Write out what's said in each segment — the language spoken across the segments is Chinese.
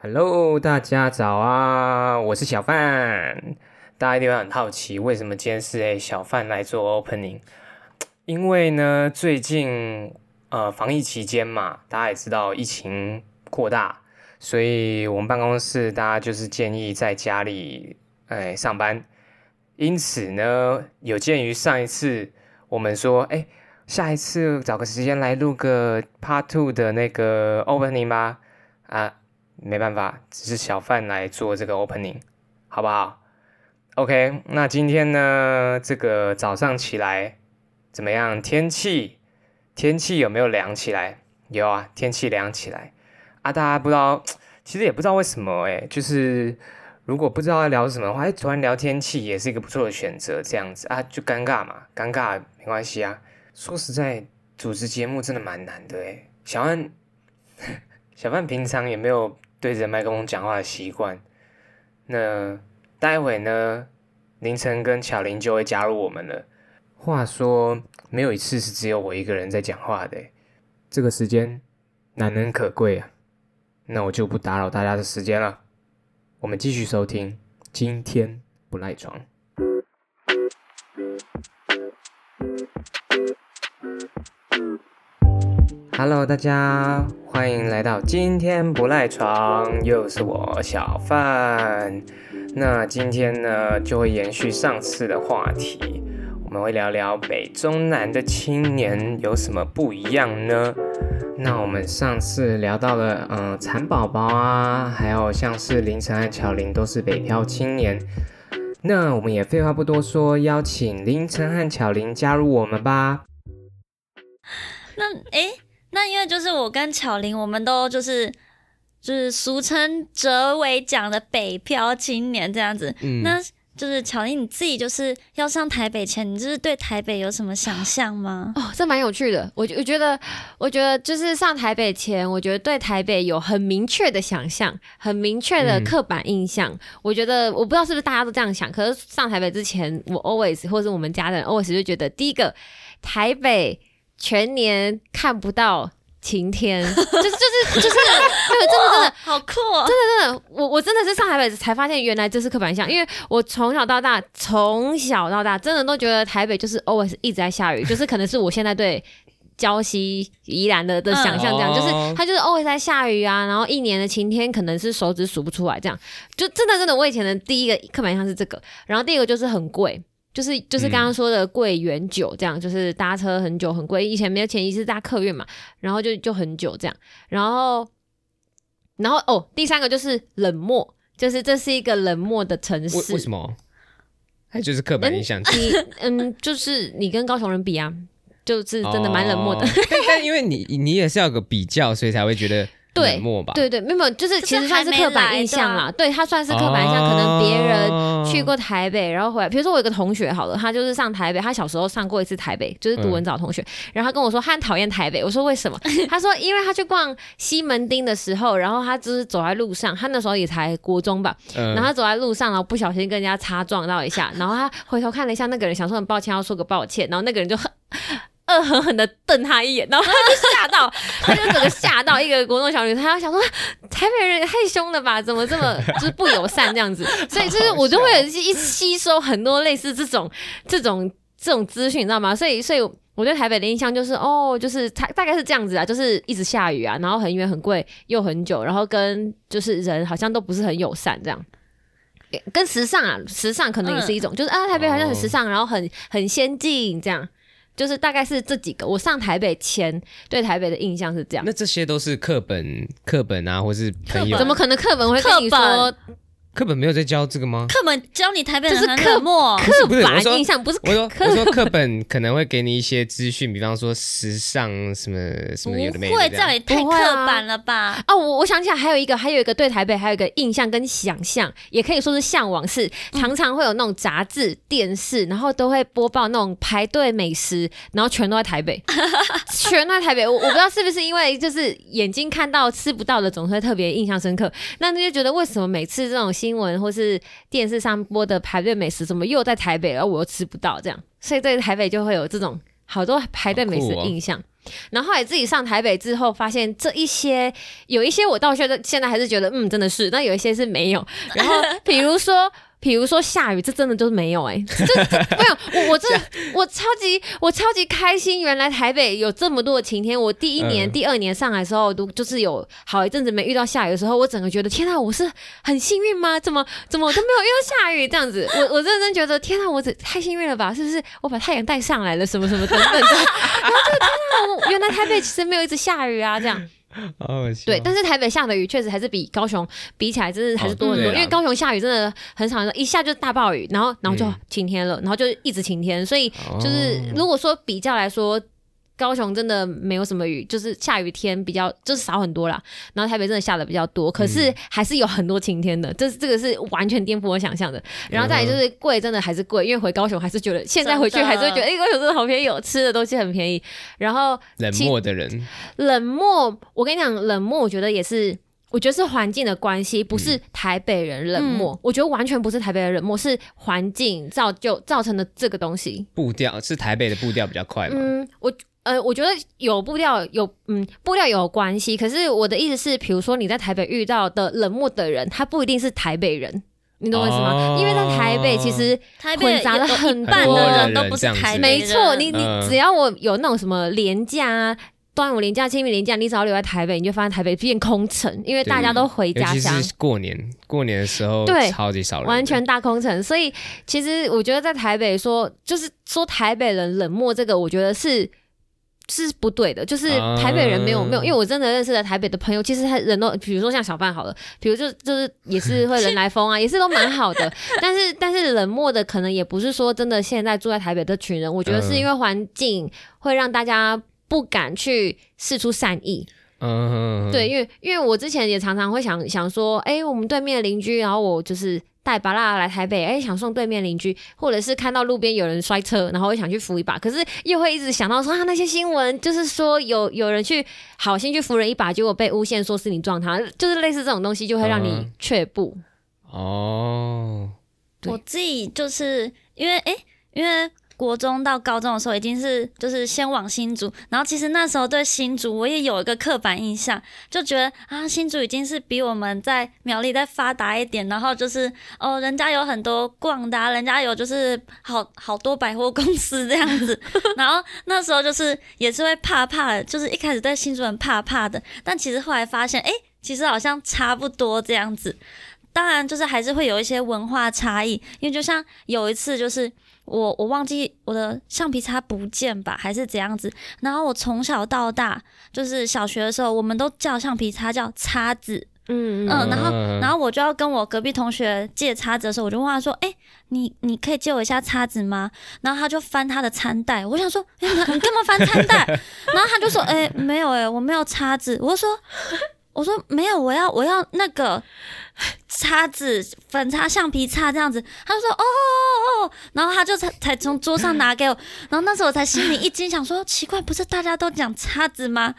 Hello，大家早啊！我是小范。大家一定会很好奇，为什么今天是诶小范来做 opening？因为呢，最近呃防疫期间嘛，大家也知道疫情扩大，所以我们办公室大家就是建议在家里哎上班。因此呢，有鉴于上一次我们说，哎，下一次找个时间来录个 Part Two 的那个 opening 吧，啊。没办法，只是小范来做这个 opening，好不好？OK，那今天呢，这个早上起来怎么样？天气天气有没有凉起来？有啊，天气凉起来啊！大家不知道，其实也不知道为什么哎，就是如果不知道要聊什么的话，哎，突然聊天气也是一个不错的选择，这样子啊，就尴尬嘛，尴尬没关系啊。说实在，主持节目真的蛮难的哎。小范，小范平常也没有。对着麦克风讲话的习惯，那待会呢，凌晨跟巧玲就会加入我们了。话说，没有一次是只有我一个人在讲话的，这个时间难能可贵啊。那我就不打扰大家的时间了，我们继续收听，今天不赖床。Hello，大家欢迎来到今天不赖床，又是我小范。那今天呢，就会延续上次的话题，我们会聊聊北中南的青年有什么不一样呢？那我们上次聊到了，嗯，蚕宝宝啊，还有像是凌晨和巧玲都是北漂青年。那我们也废话不多说，邀请凌晨和巧玲加入我们吧。那诶。那因为就是我跟巧玲，我们都就是就是俗称哲伟讲的北漂青年这样子。嗯，那就是巧玲你自己就是要上台北前，你就是对台北有什么想象吗？哦，这蛮有趣的。我我觉得，我觉得就是上台北前，我觉得对台北有很明确的想象，很明确的刻板印象。我觉得我不知道是不是大家都这样想，可是上台北之前，我 always 或是我们家人 always 就觉得，第一个台北。全年看不到晴天，就是就是就是，对，真的真的。好酷，哦。真的真的，我我真的是上台北才发现原来这是刻板印象，因为我从小到大，从小到大真的都觉得台北就是 always 一直在下雨，就是可能是我现在对礁溪宜兰的的想象这样，就是它就是 always 在下雨啊，然后一年的晴天可能是手指数不出来这样，就真的真的我以前的第一个刻板印象是这个，然后第二个就是很贵。就是就是刚刚说的贵远久这样，就是搭车很久很贵。以前没有钱，一次搭客运嘛，然后就就很久这样。然后，然后哦，第三个就是冷漠，就是这是一个冷漠的城市。为什么？还就是刻板印象。你嗯，就是你跟高雄人比啊，就是真的蛮冷漠的。但因为你你也是要个比较，所以才会觉得。对，对对，没有，就是其实算是刻板印象啦。对他算是刻板印象，可能别人去过台北，然后回来。比如说我有个同学，好了，他就是上台北，他小时候上过一次台北，就是读文藻同学。然后他跟我说，他很讨厌台北。我说为什么？他说，因为他去逛西门町的时候，然后他就是走在路上，他那时候也才国中吧，然后他走在路上，然后不小心跟人家擦撞到一下，然后他回头看了一下那个人，想说很抱歉，要说个抱歉，然后那个人就很。恶狠狠的瞪他一眼，然后他就吓到，他就整个吓到一个国中小女生，他想说台北人也太凶了吧，怎么这么就是不友善这样子？所以就是我就会一吸收很多类似这种这种这种资讯，你知道吗？所以所以我对台北的印象就是哦，就是它大概是这样子啊，就是一直下雨啊，然后很远很贵又很久，然后跟就是人好像都不是很友善这样。跟时尚啊，时尚可能也是一种，就是啊台北好像很时尚，然后很很先进这样。就是大概是这几个，我上台北前对台北的印象是这样。那这些都是课本课本啊，或是朋友？怎么可能课本会跟你说？课本没有在教这个吗？课本教你台北人是刻默，刻板印象不是。我说我说课本可能会给你一些资讯，比方说时尚什么什么有的没的。不会，这样也太刻板了吧？哦，我我想起来还有一个，还有一个对台北还有一个印象跟想象，也可以说是向往，是常常会有那种杂志、电视，然后都会播报那种排队美食，然后全都在台北，全都在台北。我我不知道是不是因为就是眼睛看到吃不到的，总是会特别印象深刻。那你就觉得为什么每次这种新新闻或是电视上播的排队美食，怎么又在台北，而我又吃不到这样，所以对台北就会有这种好多排队美食的印象。然后后来自己上台北之后，发现这一些有一些我到现在现在还是觉得嗯真的是，但有一些是没有。然后比如说。比如说下雨，这真的就是没有哎，这没有我我这我超级我超级开心，原来台北有这么多的晴天。我第一年、第二年上来的时候，都就是有好一阵子没遇到下雨的时候，我整个觉得天啊，我是很幸运吗？怎么怎么都没有遇到下雨这样子？我 我认真觉得天啊，我这太幸运了吧？是不是我把太阳带上来了？什么什么等等的？然后 就天啊，原来台北其实没有一直下雨啊，这样。哦，对，但是台北下的雨确实还是比高雄比起来，真的还是多很多。因为高雄下雨真的很少，一下就大暴雨，然后然后就晴天了，然后就一直晴天。所以就是如果说比较来说。高雄真的没有什么雨，就是下雨天比较就是少很多啦。然后台北真的下的比较多，可是还是有很多晴天的，这是这个是完全颠覆我想象的。然后再来就是贵，真的还是贵，因为回高雄还是觉得现在回去还是会觉得，哎，高雄真的好便宜，吃的东西很便宜。然后冷漠的人，冷漠，我跟你讲，冷漠，我觉得也是，我觉得是环境的关系，不是台北人冷漠，我觉得完全不是台北人冷漠，是环境造就造成的这个东西。步调是台北的步调比较快吗？嗯，我。呃，我觉得有步调有，嗯，步调有关系。可是我的意思是，比如说你在台北遇到的冷漠的人，他不一定是台北人，你懂我意思吗？因为在台北其实混杂了很多人都不是台北人。没错，你你只要我有那种什么廉价、端午廉价、清明廉价，你只要留在台北，你就发现台北变空城，因为大家都回家乡。过年过年的时候，对，超级少人，完全大空城。所以其实我觉得在台北说，就是说台北人冷漠这个，我觉得是。是不对的，就是台北人没有没有，因为我真的认识的台北的朋友，其实他人都，比如说像小范好了，比如就就是也是会人来疯啊，也是都蛮好的，但是但是冷漠的可能也不是说真的现在住在台北的群人，我觉得是因为环境会让大家不敢去试出善意。嗯，对，因为因为我之前也常常会想想说，哎，我们对面的邻居，然后我就是带巴拉来台北，哎，想送对面邻居，或者是看到路边有人摔车，然后又想去扶一把，可是又会一直想到说啊，那些新闻就是说有有人去好心去扶人一把，结果被诬陷说是你撞他，就是类似这种东西，就会让你却步。哦，我自己就是因为哎，因为。国中到高中的时候，已经是就是先往新竹，然后其实那时候对新竹我也有一个刻板印象，就觉得啊新竹已经是比我们在苗栗再发达一点，然后就是哦人家有很多逛的，人家有就是好 好多百货公司这样子，然后那时候就是也是会怕怕的，就是一开始对新竹很怕怕的，但其实后来发现，哎，其实好像差不多这样子，当然就是还是会有一些文化差异，因为就像有一次就是。我我忘记我的橡皮擦不见吧，还是怎样子？然后我从小到大，就是小学的时候，我们都叫橡皮擦叫擦子，嗯嗯，然后然后我就要跟我隔壁同学借叉子的时候，我就问他说：“哎，你你可以借我一下叉子吗？”然后他就翻他的餐袋，我想说：“哎，你干嘛翻餐袋？” 然后他就说：“哎，没有哎，我没有叉子。”我说。我说没有，我要我要那个叉子，粉擦、橡皮擦这样子。他就说哦哦哦，然后他就才才从桌上 拿给我，然后那时候我才心里一惊，想说奇怪，不是大家都讲叉子吗？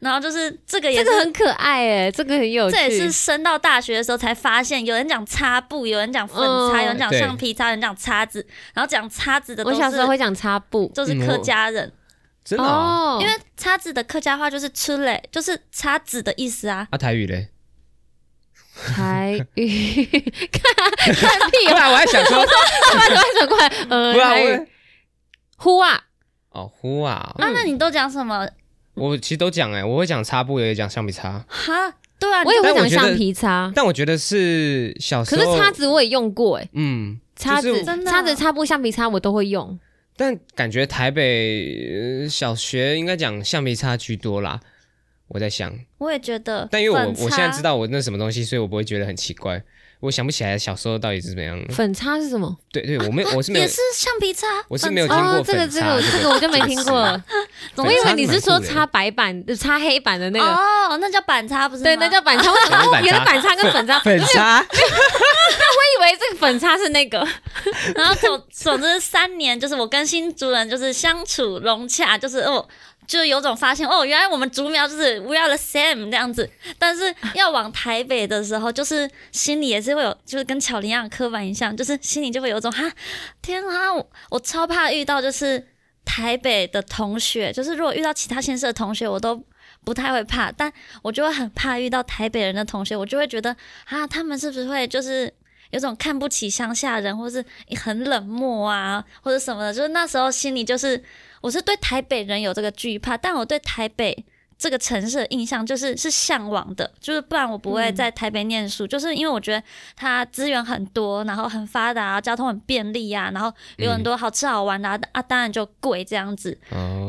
然后就是这个也这个很可爱哎，这个很有趣。这也是升到大学的时候才发现，有人讲擦布，有人讲粉擦，有人讲橡皮擦，有人讲叉子，然后讲叉子的，我小时候会讲擦布，就是客家人。真的哦，因为叉子的客家话就是吃嘞，就是叉子的意思啊。啊，台语嘞？台语看 看屁！不然我还想说，快快快快！呃，台语呼啊！哦，呼啊！啊，那你都讲什么？我其实都讲哎，我会讲擦布，也讲橡皮擦。哈，对啊，我也会讲橡皮擦。但我觉得是小时候，可是叉子我也用过哎。嗯，叉子、叉子、擦布、橡皮擦我都会用。但感觉台北小学应该讲橡皮擦居多啦，我在想，我也觉得，但因为我我现在知道我那什么东西，所以我不会觉得很奇怪。我想不起来小时候到底是怎么样。粉擦是什么？对对，我没我是没有，也是橡皮擦，我是没有听过这个这个这个我就没听过。我以为你是说擦白板、擦黑板的那个哦，那叫板擦不是？对，那叫板擦。原来板擦跟粉擦，粉擦。我以为这个粉擦是那个。然后总总之三年，就是我跟新主人就是相处融洽，就是哦。就有种发现哦，原来我们竹苗就是 we are the same 这样子，但是要往台北的时候，就是心里也是会有，就是跟巧玲一样刻板印象，就是心里就会有种哈，天啊，我我超怕遇到就是台北的同学，就是如果遇到其他县市的同学，我都不太会怕，但我就会很怕遇到台北人的同学，我就会觉得啊，他们是不是会就是有种看不起乡下人，或是很冷漠啊，或者什么的，就是那时候心里就是我是对台北人有这个惧怕，但我对台北。这个城市的印象就是是向往的，就是不然我不会在台北念书，就是因为我觉得它资源很多，然后很发达，交通很便利啊，然后有很多好吃好玩的啊，当然就贵这样子。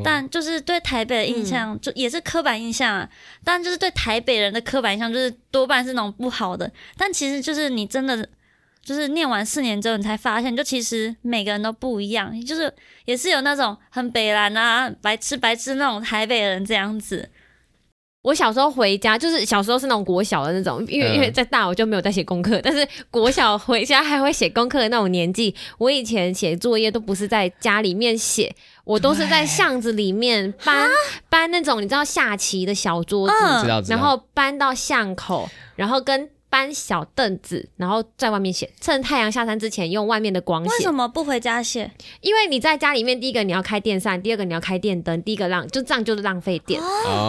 但就是对台北的印象，就也是刻板印象啊。但就是对台北人的刻板印象，就是多半是那种不好的。但其实就是你真的就是念完四年之后，你才发现，就其实每个人都不一样，就是也是有那种很北蓝啊、白痴白痴那种台北人这样子。我小时候回家，就是小时候是那种国小的那种，因为因为在大我就没有在写功课，但是国小回家还会写功课的那种年纪，我以前写作业都不是在家里面写，我都是在巷子里面搬搬那种你知道下棋的小桌子，然后搬到巷口，然后跟。搬小凳子，然后在外面写，趁太阳下山之前用外面的光写。为什么不回家写？因为你在家里面，第一个你要开电扇，第二个你要开电灯，第一个浪就这样就是浪费电。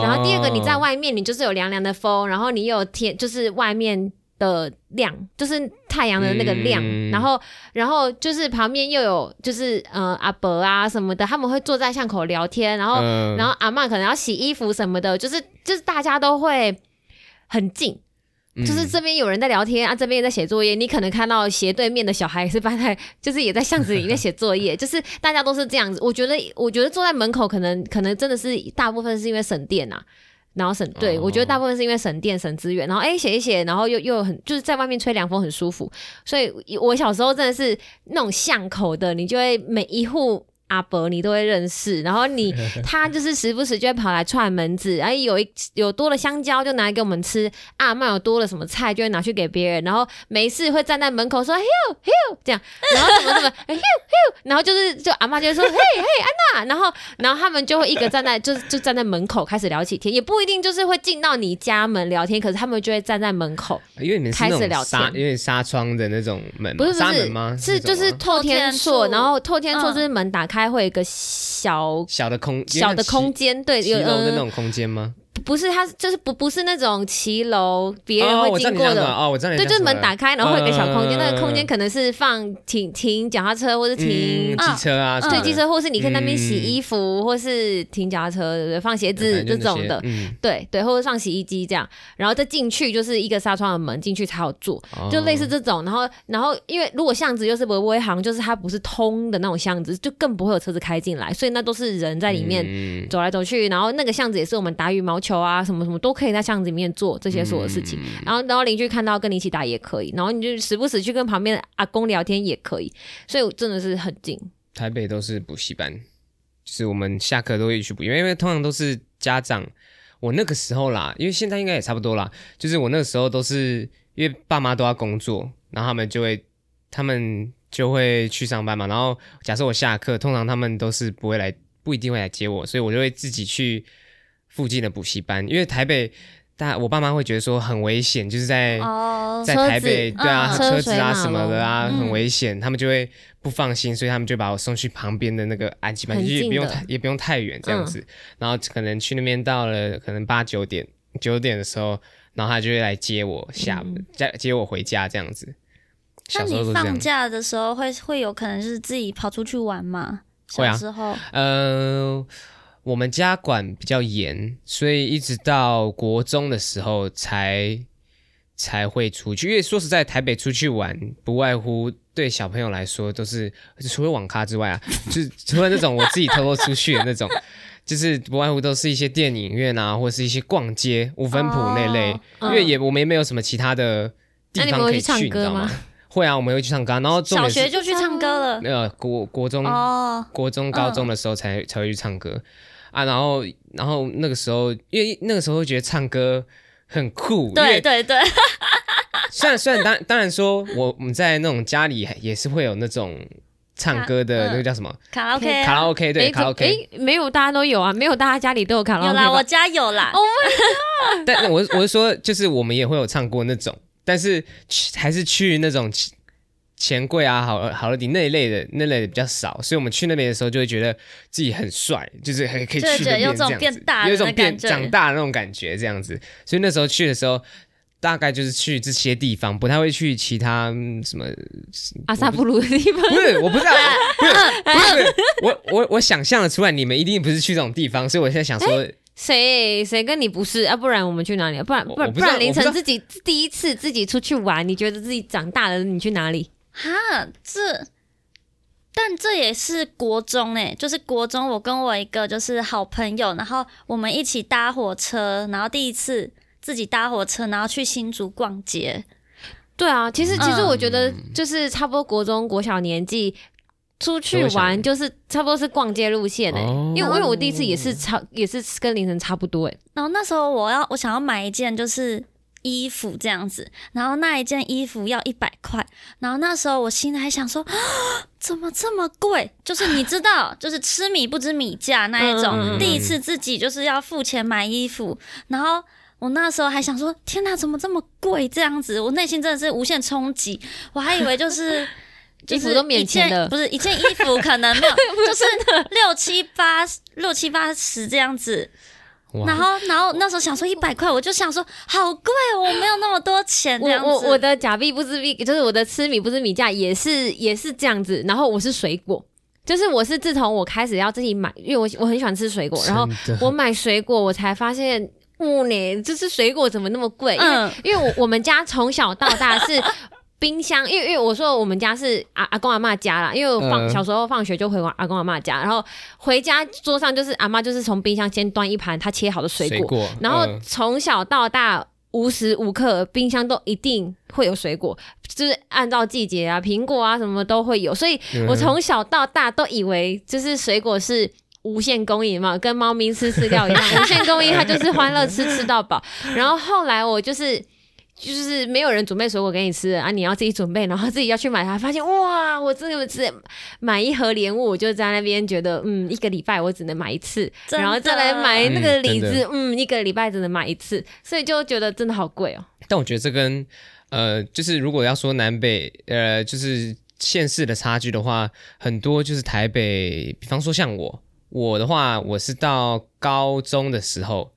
然后第二个你在外面，你就是有凉凉的风，然后你有天就是外面的亮，就是太阳的那个亮。然后然后就是旁边又有就是呃阿伯啊什么的，他们会坐在巷口聊天，然后然后阿妈可能要洗衣服什么的，就是就是大家都会很近。就是这边有人在聊天啊，这边也在写作业。你可能看到斜对面的小孩是搬在，就是也在巷子里面写作业。就是大家都是这样子。我觉得，我觉得坐在门口可能可能真的是大部分是因为省电呐，然后省对我觉得大部分是因为省电省资源。然后哎写一写，然后又又很就是在外面吹凉风很舒服。所以我小时候真的是那种巷口的，你就会每一户。阿伯你都会认识，然后你 他就是时不时就会跑来串门子，然后有一有多了香蕉就拿来给我们吃，阿妈有多了什么菜就会拿去给别人，然后没事会站在门口说 hiu hiu 这样，然后怎么怎么 hiu hiu，然后就是就阿妈就会说嘿嘿安娜，然后然后他们就会一个站在就是就站在门口开始聊起天，也不一定就是会进到你家门聊天，可是他们就会站在门口，因为你们开始聊天，因为纱窗的那种门，不是纱门吗？是就是透天厝，然后透天厝就是门打开。会有一个小小的空小的空间，对，有楼的那种空间吗？不是，它就是不不是那种骑楼，别人会经过的哦。我知道，对，就是门打开，然后会有个小空间，那个空间可能是放停停脚踏车，或者停机车啊，对，机车，或是你可以那边洗衣服，或是停脚踏车，对不对？放鞋子这种的，对对，或者放洗衣机这样，然后再进去就是一个纱窗的门，进去才有坐，就类似这种。然后然后因为如果巷子又是微微行，就是它不是通的那种巷子，就更不会有车子开进来，所以那都是人在里面走来走去。然后那个巷子也是我们打羽毛球。啊，什么什么都可以在巷子里面做这些所有事情，然后然后邻居看到跟你一起打也可以，然后你就时不时去跟旁边阿公聊天也可以，所以真的是很近。台北都是补习班，就是我们下课都会去补，因为因为通常都是家长。我那个时候啦，因为现在应该也差不多啦，就是我那个时候都是因为爸妈都要工作，然后他们就会他们就会去上班嘛，然后假设我下课，通常他们都是不会来，不一定会来接我，所以我就会自己去。附近的补习班，因为台北大，我爸妈会觉得说很危险，就是在哦在台北，对啊，车子啊什么的啊，很危险，他们就会不放心，所以他们就把我送去旁边的那个安吉班，就也不用太也不用太远这样子，然后可能去那边到了可能八九点九点的时候，然后他就会来接我下接接我回家这样子。那你放假的时候会会有可能就是自己跑出去玩吗？会啊，时候。呃。我们家管比较严，所以一直到国中的时候才才会出去。因为说实在，台北出去玩不外乎对小朋友来说都是除了网咖之外啊，就是除了那种我自己偷偷出去的那种，就是不外乎都是一些电影院啊，或者是一些逛街、五分埔那类。因为也我们也没有什么其他的地方可以去，你知道吗？会啊，我们会去唱歌。然后小学就去唱歌了。没有国国中哦，国中高中的时候才才会去唱歌。啊，然后，然后那个时候，因为那个时候会觉得唱歌很酷，对对对。虽然虽然当当然说，我我们在那种家里也是会有那种唱歌的那个叫什么卡拉 OK，卡拉 OK 对卡拉 OK，没有大家都有啊，没有大家家里都有卡拉 OK 有啦，我家有啦。Oh my god！但我我是说，就是我们也会有唱过那种，但是去还是去那种。钱柜啊、好好乐迪那一类的那类的比较少，所以我们去那边的时候就会觉得自己很帅，就是很可以去那边这样子，有一种变长大的那种感觉这样子。所以那时候去的时候。大概就是去这些地方，不太会去其他什么阿萨布鲁的地方。不是，我不知道，不是，不是，我我我想象的出来，你们一定不是去这种地方，所以我现在想说，谁谁跟你不是啊？不然我们去哪里？不然不然不然凌晨自己第一次自己出去玩，你觉得自己长大了，你去哪里？哈，这但这也是国中哎，就是国中，我跟我一个就是好朋友，然后我们一起搭火车，然后第一次。自己搭火车，然后去新竹逛街。对啊，其实其实我觉得就是差不多国中国小年纪出去玩，就是差不多是逛街路线哎。因为因为我第一次也是差也是跟凌晨差不多哎。然后那时候我要我想要买一件就是衣服这样子，然后那一件衣服要一百块，然后那时候我心里还想说，怎么这么贵？就是你知道，就是吃米不知米价那一种。第一次自己就是要付钱买衣服，然后。我那时候还想说，天哪，怎么这么贵？这样子，我内心真的是无限冲击。我还以为就是 衣服都免不是一件衣服可能没有，就是六七八六七八十这样子。然后，然后那时候想说一百块，我就想说好贵，我没有那么多钱。我我我的假币不是币，就是我的吃米不是米价，也是也是这样子。然后我是水果，就是我是自从我开始要自己买，因为我我很喜欢吃水果，然后我买水果，我才发现。五年，就是水果怎么那么贵？因为因为我我们家从小到大是冰箱，因为因为我说我们家是阿阿公阿妈家啦，因为我放小时候放学就回阿公阿妈家，然后回家桌上就是阿妈就是从冰箱先端一盘她切好的水果，然后从小到大无时无刻冰箱都一定会有水果，就是按照季节啊，苹果啊什么都会有，所以我从小到大都以为就是水果是。无限供应嘛，跟猫咪吃饲料一样，无限供应，它就是欢乐吃吃到饱。然后后来我就是就是没有人准备水果给你吃啊，你要自己准备，然后自己要去买它。发现哇，我真的是买一盒莲雾，我就在那边觉得，嗯，一个礼拜我只能买一次，然后再来买那个李子，嗯，一个礼拜只能买一次，所以就觉得真的好贵哦。但我觉得这跟呃，就是如果要说南北呃，就是县市的差距的话，很多就是台北，比方说像我。我的话，我是到高中的时候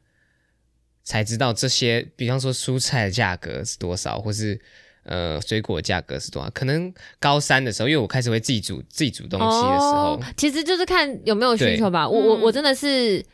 才知道这些，比方说蔬菜的价格是多少，或是呃水果价格是多少。可能高三的时候，因为我开始会自己煮自己煮东西的时候，其实就是看有没有需求吧。我我我真的是。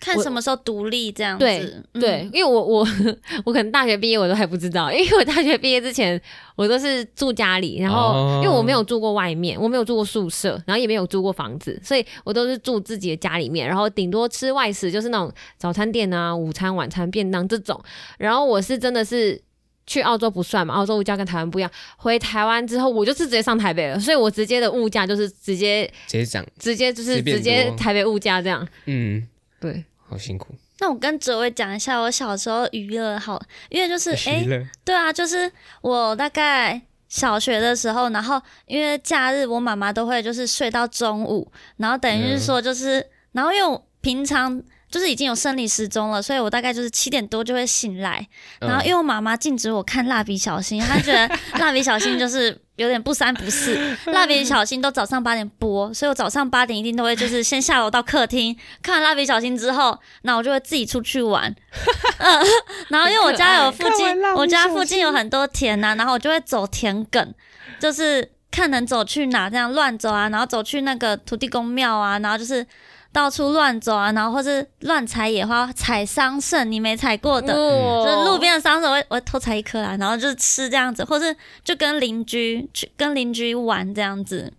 看什么时候独立这样子，对对，因为我我 我可能大学毕业我都还不知道，因为我大学毕业之前我都是住家里，然后因为我没有住过外面，我没有住过宿舍，然后也没有租过房子，所以我都是住自己的家里面，然后顶多吃外食，就是那种早餐店啊、午餐、晚餐、便当这种。然后我是真的是去澳洲不算嘛，澳洲物价跟台湾不一样。回台湾之后，我就是直接上台北了，所以我直接的物价就是直接直接涨，直接就是直接台北物价这样。嗯，对。好辛苦。那我跟哲伟讲一下我小时候娱乐好，因为就是 哎，对啊，就是我大概小学的时候，然后因为假日我妈妈都会就是睡到中午，然后等于是说就是，然后因为我平常。就是已经有生理时钟了，所以我大概就是七点多就会醒来。然后因为我妈妈禁止我看蜡笔小新，她觉得蜡笔小新就是有点不三不四。蜡笔小新都早上八点播，所以我早上八点一定都会就是先下楼到客厅 看完蜡笔小新之后，那我就会自己出去玩。嗯，然后因为我家有附近，我家附近有很多田呐，然后我就会走田埂，就是看能走去哪，这样乱走啊，然后走去那个土地公庙啊，然后就是。到处乱走啊，然后或是乱采野花，采桑葚，你没采过的，就是路边的桑葚，我我偷采一颗啦，然后就是吃这样子，或是就跟邻居去跟邻居玩这样子，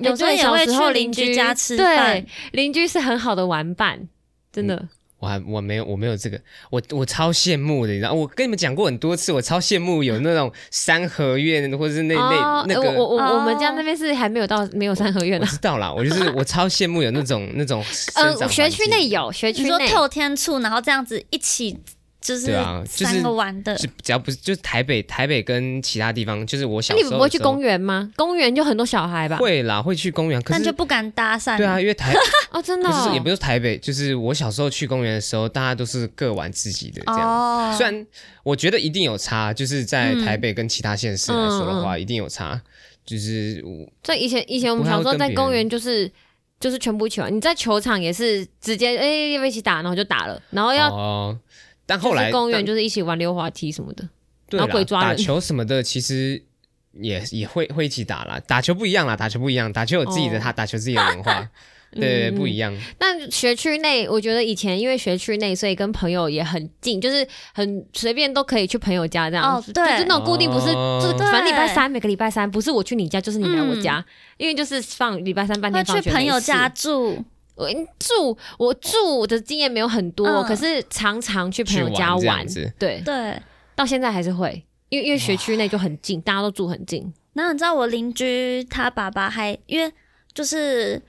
有时候也会去邻居家吃饭，邻居是很好的玩伴，真的。我还我没有我没有这个，我我超羡慕的，你知道，我跟你们讲过很多次，我超羡慕有那种三合院或者是那那那个，我我我们家那边是还没有到没有三合院的，我知道啦，我就是我超羡慕有那种那种，呃，学区内有学区内。透天处，然后这样子一起。就是啊，三个玩的，只要不是就是台北，台北跟其他地方，就是我小时候，你不会去公园吗？公园就很多小孩吧？会啦，会去公园，但就不敢搭讪。对啊，因为台 哦，真的，也不是台北，就是我小时候去公园的时候，大家都是各玩自己的这样。虽然我觉得一定有差，就是在台北跟其他县市来说的话，一定有差。就是我所以以前以前我们小时候在公园就是就是全部一起玩，你在球场也是直接哎要不要一起打，然后就打了，然后要哦，但后来就是公园就是一起玩溜滑梯什么的。对然后鬼抓人打球什么的，其实也 也会会一起打啦。打球不一样啦，打球不一样，打球有自己的哦他打球自己的文化，对，嗯不一样。那学区内，我觉得以前因为学区内，所以跟朋友也很近，就是很随便都可以去朋友家这样。哦对就是那种固定不是，哦就是反正礼拜三每个礼拜三不是我去你家，就是你来我家，因为就是放礼拜三半天放学去朋友家住，我住我住的经验没有很多，嗯可是常常去朋友去家玩这样子对，对。到现在还是会，因为因为学区内就很近，大家都住很近。然后你知道我邻居他爸爸还因为就是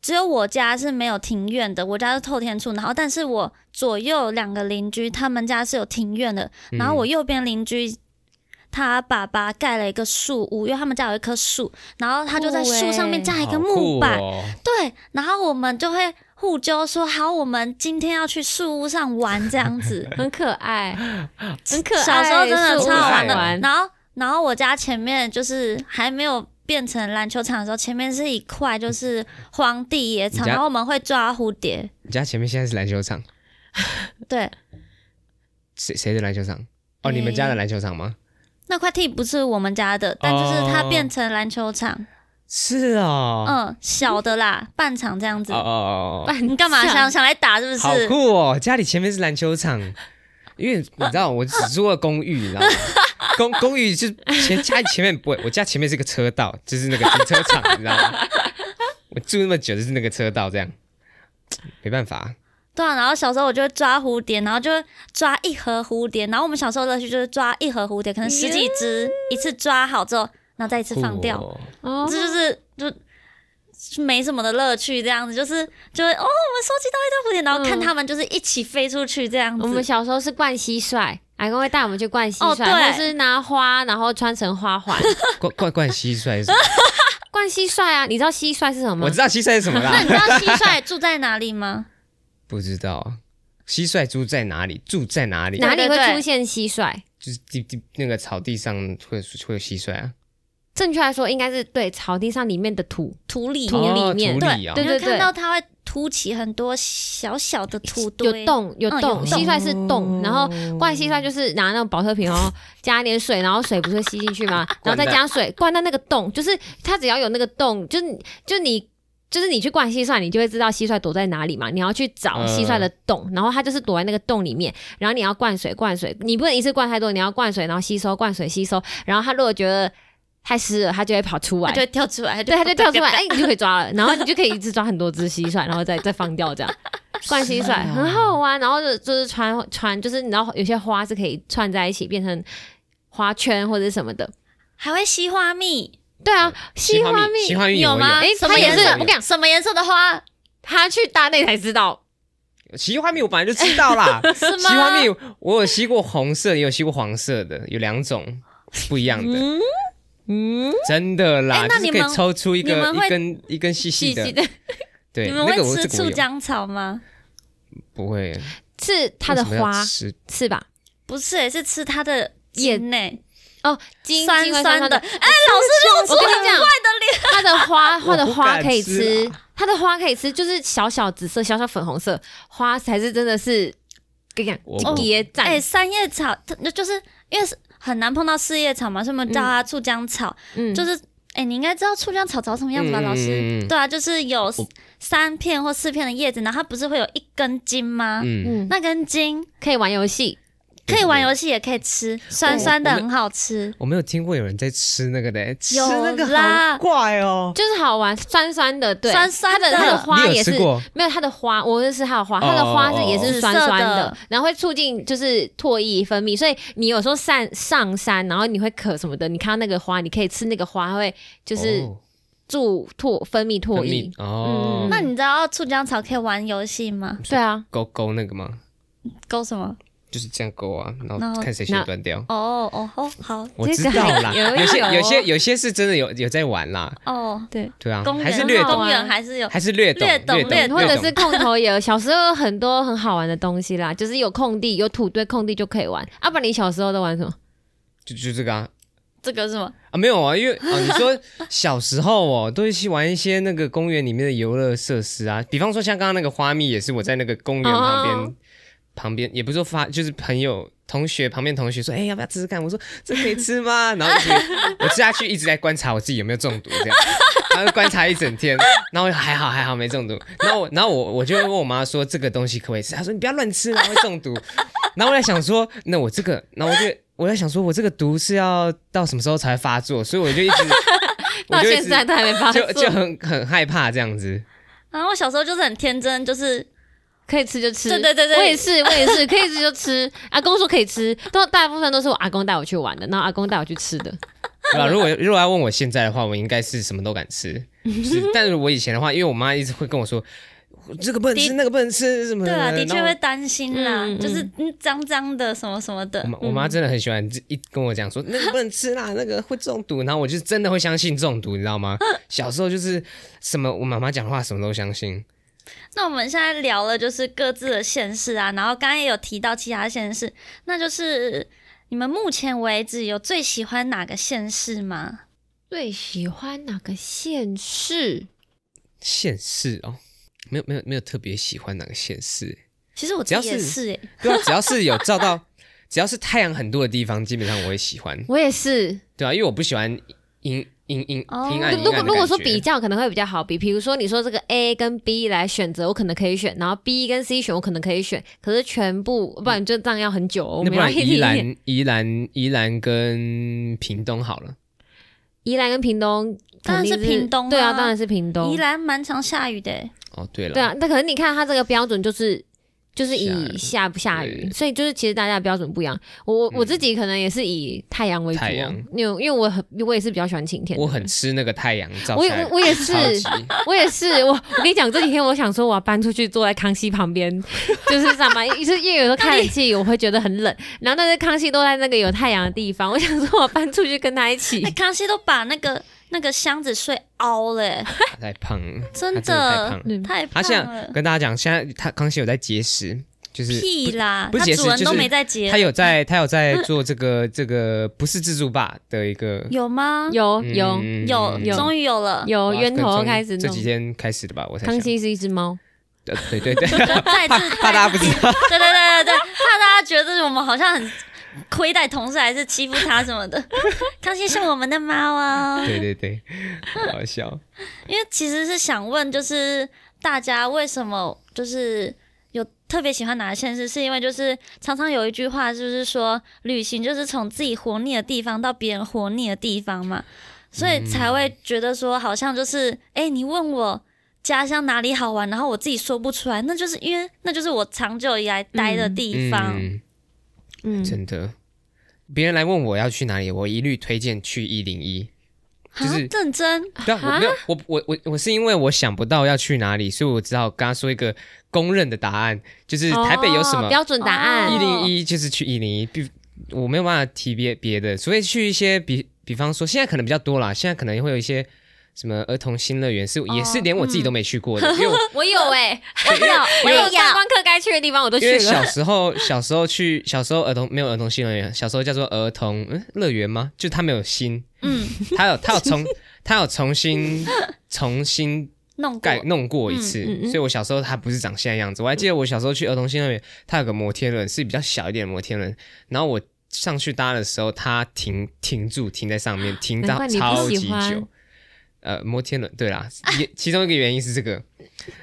只有我家是没有庭院的，我家是透天处，然后但是我左右两个邻居他们家是有庭院的，嗯然后我右边邻居。他爸爸盖了一个树屋，因为他们家有一棵树，然后他就在树上面架一个木板，对，然后我们就会互揪说好，我们今天要去树屋上玩这样子。很可爱，很可爱。小时候真的超好玩的。玩然后，然后我家前面就是还没有变成篮球场的时候，前面是一块就是荒地野草，然后我们会抓蝴蝶。你家前面现在是篮球场，对，谁谁的篮球场？哦，你们家的篮球场吗？那块地不是我们家的，但就是它变成篮球场，是哦，嗯，小的啦，半场这样子哦。哦哦哦，你干嘛想想来打是不好是？酷哦！家里前面是篮球场，因为你知道我只住了公寓，你知道吗？公公寓就前家里前面不会，我家前面是个车道，就是那个停车场，你知道吗？我住那么久就是那个车道，这样没办法。对啊，然后小时候我就会抓蝴蝶，然后就会抓一盒蝴蝶，然后我们小时候的乐趣就是抓一盒蝴蝶，可能十几只，一次抓好之后，然后再一次放掉。这就是就没什么的乐趣，这样子就是就会哦，我们收集到一堆蝴蝶，然后看它们就是一起飞出去这样子。我们小时候是灌蟋蟀，阿公会带我们去灌蟋蟀，哦对或是拿花，然后穿成花环灌灌灌蟋蟀是什么？灌蟋蟀啊。你知道蟋蟀是什么吗我知？道蟋蟀是什么那你，知道蟋蟀住在哪里吗？不知道蟋蟀住在哪里？住在哪里？哪里会对对对出现蟋蟀？就是地地那个草地上会会有蟋蟀啊。正确来说，应该是对草地上里面的土。土里土里面土里哦对你会看到它会凸起很多小小的土堆，有洞有洞，嗯有洞蟋蟀是洞，然后灌蟋蟀就是拿那种保特瓶，然后加一点水，然后水不是会吸进去吗？然后再加水灌到那个洞，就是它只要有那个洞，就是你就你。就是你去灌蟋蟀，你就会知道蟋蟀躲在哪里嘛。你要去找蟋蟀的洞，然后它就是躲在那个洞里面。然后你要灌水，灌水，你不能一次灌太多，你要灌水，然后吸收，灌水吸收。然后它如果觉得太湿了，它就会跑出来它就，会跳出来，对，它就跳出来，哎，你就可以抓了。然后你就可以一次抓很多只蟋蟀，然后再再放掉这样。灌蟋蟀很好玩，然后就就是穿穿，就是你知道有些花是可以串在一起变成花圈或者什么的。还会吸花蜜，对啊，西花蜜西花蜜有吗？诶什么它也是颜色？我跟你讲什么颜色的花？他去大内才知道，西花蜜我本来就知道啦。是吗？西花蜜我有吸过红色，也有吸过黄色的，有两种不一样的。嗯嗯，真的啦，就是可以哎那你们抽出一个你们会一根一根细细的细细，的对，你们那个会吃醋姜草吗？不会，是它的花吃是吧？不是、欸，是吃它的叶茎呢，哦，金酸金会酸的。的哎、。老师露出很怪的脸。它的花，它的花可以吃它的花可以吃，就是小小紫色、小小粉红色花才是真的是，跟你讲，一叠赞哎、，三叶草，它那就是因为是很难碰到四叶草嘛，所以我们叫它醋浆草。嗯，就是，哎、你应该知道醋浆草长什么样子吧，嗯老师？对啊，就是有三片或四片的叶子，然后它不是会有一根茎吗？嗯，嗯，那根茎可以玩游戏，可以玩。游戏，也可以吃，酸酸的，很好吃。我没有听过有人在吃那个的，吃有那个啦好怪哦。就是好玩，酸酸的，对，酸酸的它的它的花也是有？没有它的花，我认识它的花，它的花是也是酸酸的的，然后会促进就是唾液分泌，所以你有时候上上山，然后你会渴什么的，你看到那个花，你可以吃那个花，它会就是哦助唾分泌唾液。哦嗯，那你知道醋姜草可以玩游戏吗？对啊，勾勾那个吗？勾什么？就是这样勾啊，然然后后看谁先断掉。哦哦哦，好我知道啦，有有些有。有些有些是真的有有在玩啦，哦，对，对啊，公园还是略懂，公园还是有。还是略懂略懂略懂或者是空投也有，小时候有很多很好玩的东西啦，就是有空地有土堆空地就可以玩。阿、啊、不你小时候都玩什么？就就这个啊，这个是吗？啊，没有啊，因为啊，你说小时候哦，都会去玩一些那个公园里面的游乐设施啊，比方说像刚刚那个花蜜，也是我在那个公园旁边、哦旁边，也不是说发，就是朋友同学旁边同学说，哎、要不要吃吃看？我说这可以吃吗？然后就是我吃下去一直在观察我自己有没有中毒，这样，然后观察一整天，然后还好还好没中毒，然后我然后我我就会问我妈说这个东西可不可以吃？她说你不要乱吃啊，会中毒。然后我在想说，那我这个，然后我就我在想说，我这个毒是要到什么时候才会发作？所以我就一直，我到现在都还没发作，就就很很害怕这样子。然后我小时候就是很天真，就是可以吃就吃。对对对对我也是，我也是，可以吃就吃。阿公说可以吃，都大部分都是我阿公带我去玩的，然后阿公带我去吃的。对吧？如果如果要问我现在的话，我应该是什么都敢吃。是，但是我以前的话，因为我妈一直会跟我说，这个不能吃，那个不能吃，什么对啊，的确会担心啦，就是嗯脏脏的什么什么的我。妈我妈真的很喜欢一跟我讲说那个不能吃啦，那个会中毒，然后我就真的会相信中毒，你知道吗？小时候就是什么我妈妈讲的话什么都相信。那我们现在聊了就是各自的县市啊，然后刚刚也有提到其他县市，那就是你们目前为止有最喜欢哪个县市吗？最喜欢哪个县市？县市哦，没有没有没有特别喜欢哪个县市，其实我只要是是诶、对啊，只要是有照到，只要是太阳很多的地方，基本上我会喜欢，我也是。对啊，因为我不喜欢阴阴阴哦阴暗阴暗的如果如果说比较可能会比较好比，比如说你说这个 A 跟 B 来选择，我可能可以选，然后 B 跟 C 选，我可能可以选，可是全部不然就这样要很久哦。我那不然们要一宜兰宜兰宜兰跟屏东好了，宜兰跟屏东当然是屏东啊对啊，当然是屏东宜。兰蛮常下雨的、欸，哦对了，对啊，那可能你看它这个标准就是就是以下下不下雨，所以就是其实大家的标准不一样。我我我自己可能也是以太阳为主哦，太阳。因为因为我很我也是比较喜欢晴天我很吃那个太阳照我也 我也是。我也是，我我跟你讲，这几天我想说我要搬出去，坐在康熙旁边，就是上班，就是因为有时候开冷气，我会觉得很冷，然后但是康熙都在那个有太阳的地方，我想说我搬出去跟他一起。哎、，康熙都把那个那个箱子睡凹了、太胖了，真的太的胖了。嗯。太胖他现在，跟大家讲，现在他康熙有在节食，就是屁啦，不是他主人都节食就是没在节，他有在 他有在做这个这个不是自助吧的一个有吗？有有嗯有，有终于有了。有源头从开始弄。这几。天开始的吧，我才康熙是一只猫，呃对对对，再次怕大家不知道，对对对对对，怕大家觉得我们好像很亏待同事，还是欺负他什么的。康熙是我们的猫啊，对对对，好好笑。因为其实是想问，就是大家为什么就是有特别喜欢哪个县市？是因为就是常常有一句话，就是说旅行就是从自己活腻的地方到别人活腻的地方嘛，所以才会觉得说好像就是，哎、你问我。家乡哪里好玩？然后我自己说不出来，那就是因为那就是我长久以来待的地方。嗯，嗯，真的，别人来问我要去哪里，我一律推荐去一零一。就啊是认真，对啊，我没有，我我我我是因为我想不到要去哪里，所以我只好跟他说一个公认的答案，就是台北有什么？哦标准答案？一零一就是去一零一，比我没有办法提别别的，除非去一些比比方说，现在可能比较多啦，现在可能会有一些什么儿童新乐园，是也是连我自己都没去过的，因为我 我有 哎，我有，我有观光客该去的地方我都因为去了。小时候小时候去小时候儿童没有儿童新乐园，小时候叫做儿童嗯乐园吗？就他没有新，嗯，他有他有重他有重新重新弄过盖弄过一次，嗯嗯嗯所以我小时候它不是长现在样子。我还记得我小时候去儿童新乐园，它有个摩天轮是比较小一点的摩天轮，然后我上去搭的时候，它停停住停在上面，停到怪你不超级欢久。呃，摩天轮对啦，也 其中一个原因是这个，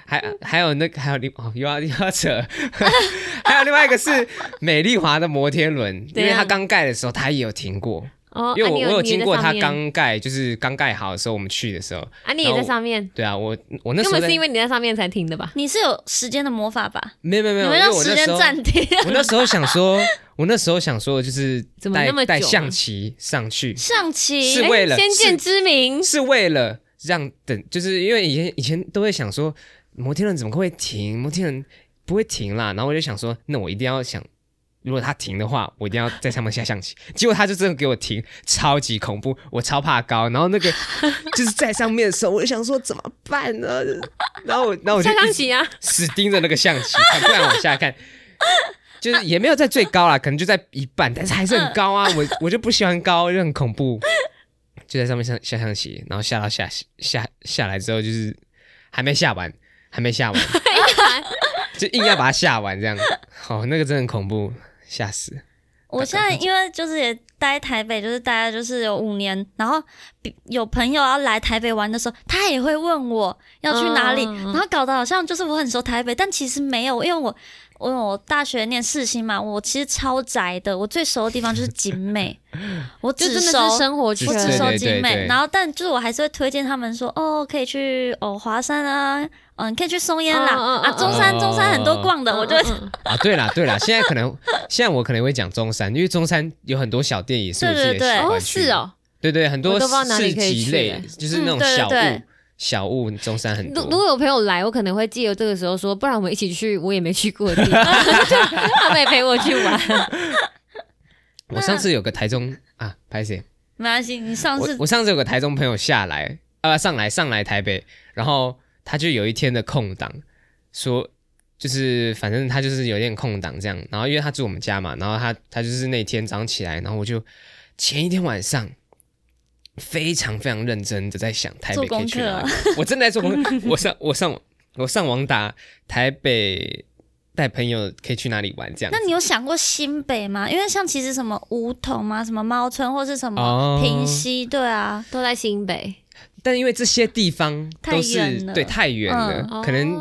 还还有那个还有另哦又要又要扯，还有另外一个是美丽华的摩天轮，因为它刚盖的时候它也有停过，哦，因为我、我有经过它在上面刚盖，就是刚盖好的时候我们去的时候，啊，你也在上面，对啊，我我那时根本候是因为你在上面才停的吧？你是有时间的魔法吧？没有没有没有，你们让时间我那时候暂停。我那时候想说，我那时候想说就是怎么带带象棋上去，象棋是为了哎先见之明，是为了让等，就是因为以前以前都会想说摩天轮怎么会停，摩天轮不会停啦，然后我就想说，那我一定要想。如果他停的话，我一定要在上面下象棋。结果他就真的给我停，超级恐怖，我超怕高。然后那个 就是在上面的时候，我就想说怎么办呢？然后我，然后我就下象棋啊，死盯着那个象棋看，不敢往下看。就是也没有在最高啦，可能就在一半，但是还是很高啊。我我就不喜欢高，就很恐怖。就在上面下下象棋，然后下到下下下来之后，就是还没下完，还没下完，就硬要把它下完，这样。好，那个真的很恐怖，吓死。我现在因为就是也待台北，就是待了就是有五年，然后有朋友要来台北玩的时候，他也会问我要去哪里，嗯然后搞得好像就是我很熟台北，但其实没有，因为我我我大学念世新嘛，我其实超宅的，我最熟的地方就是景美，我只熟是生活圈。我只熟景美，对。然后但就是我还是会推荐他们说，哦，可以去哦华山啊，嗯，可以去松烟啦，啊中山哦。中山很多逛的，我就啊，对啦对啦，现在可能 现在我可能会讲中山，因为中山有很多小店也是我自己对。哦的喜欢去。是哦，对对，很多市集类欸，就是那种嗯对对小物对小物，中山很多。如如果有朋友来，我可能会借由这个时候说，不然我们一起去我也没去过的地方，他们也陪我去玩。我上次有个台中啊，拍谁？没关系，你上次我我上次有个台中朋友下来，呃，上来上来台北，然后他就有一天的空档，说就是反正他就是有点空档这样，然后因为他住我们家嘛，然后他他就是那天早上起来，然后我就前一天晚上非常非常认真的在想台北可以去哪里，我真的在做功课，我上我上我上网打台北带朋友可以去哪里玩这样那你有想过新北吗？因为像其实什么梧桐啊，什么猫村或是什么哦。平溪，对啊，都在新北，但因为这些地方都是对太远了，哦可能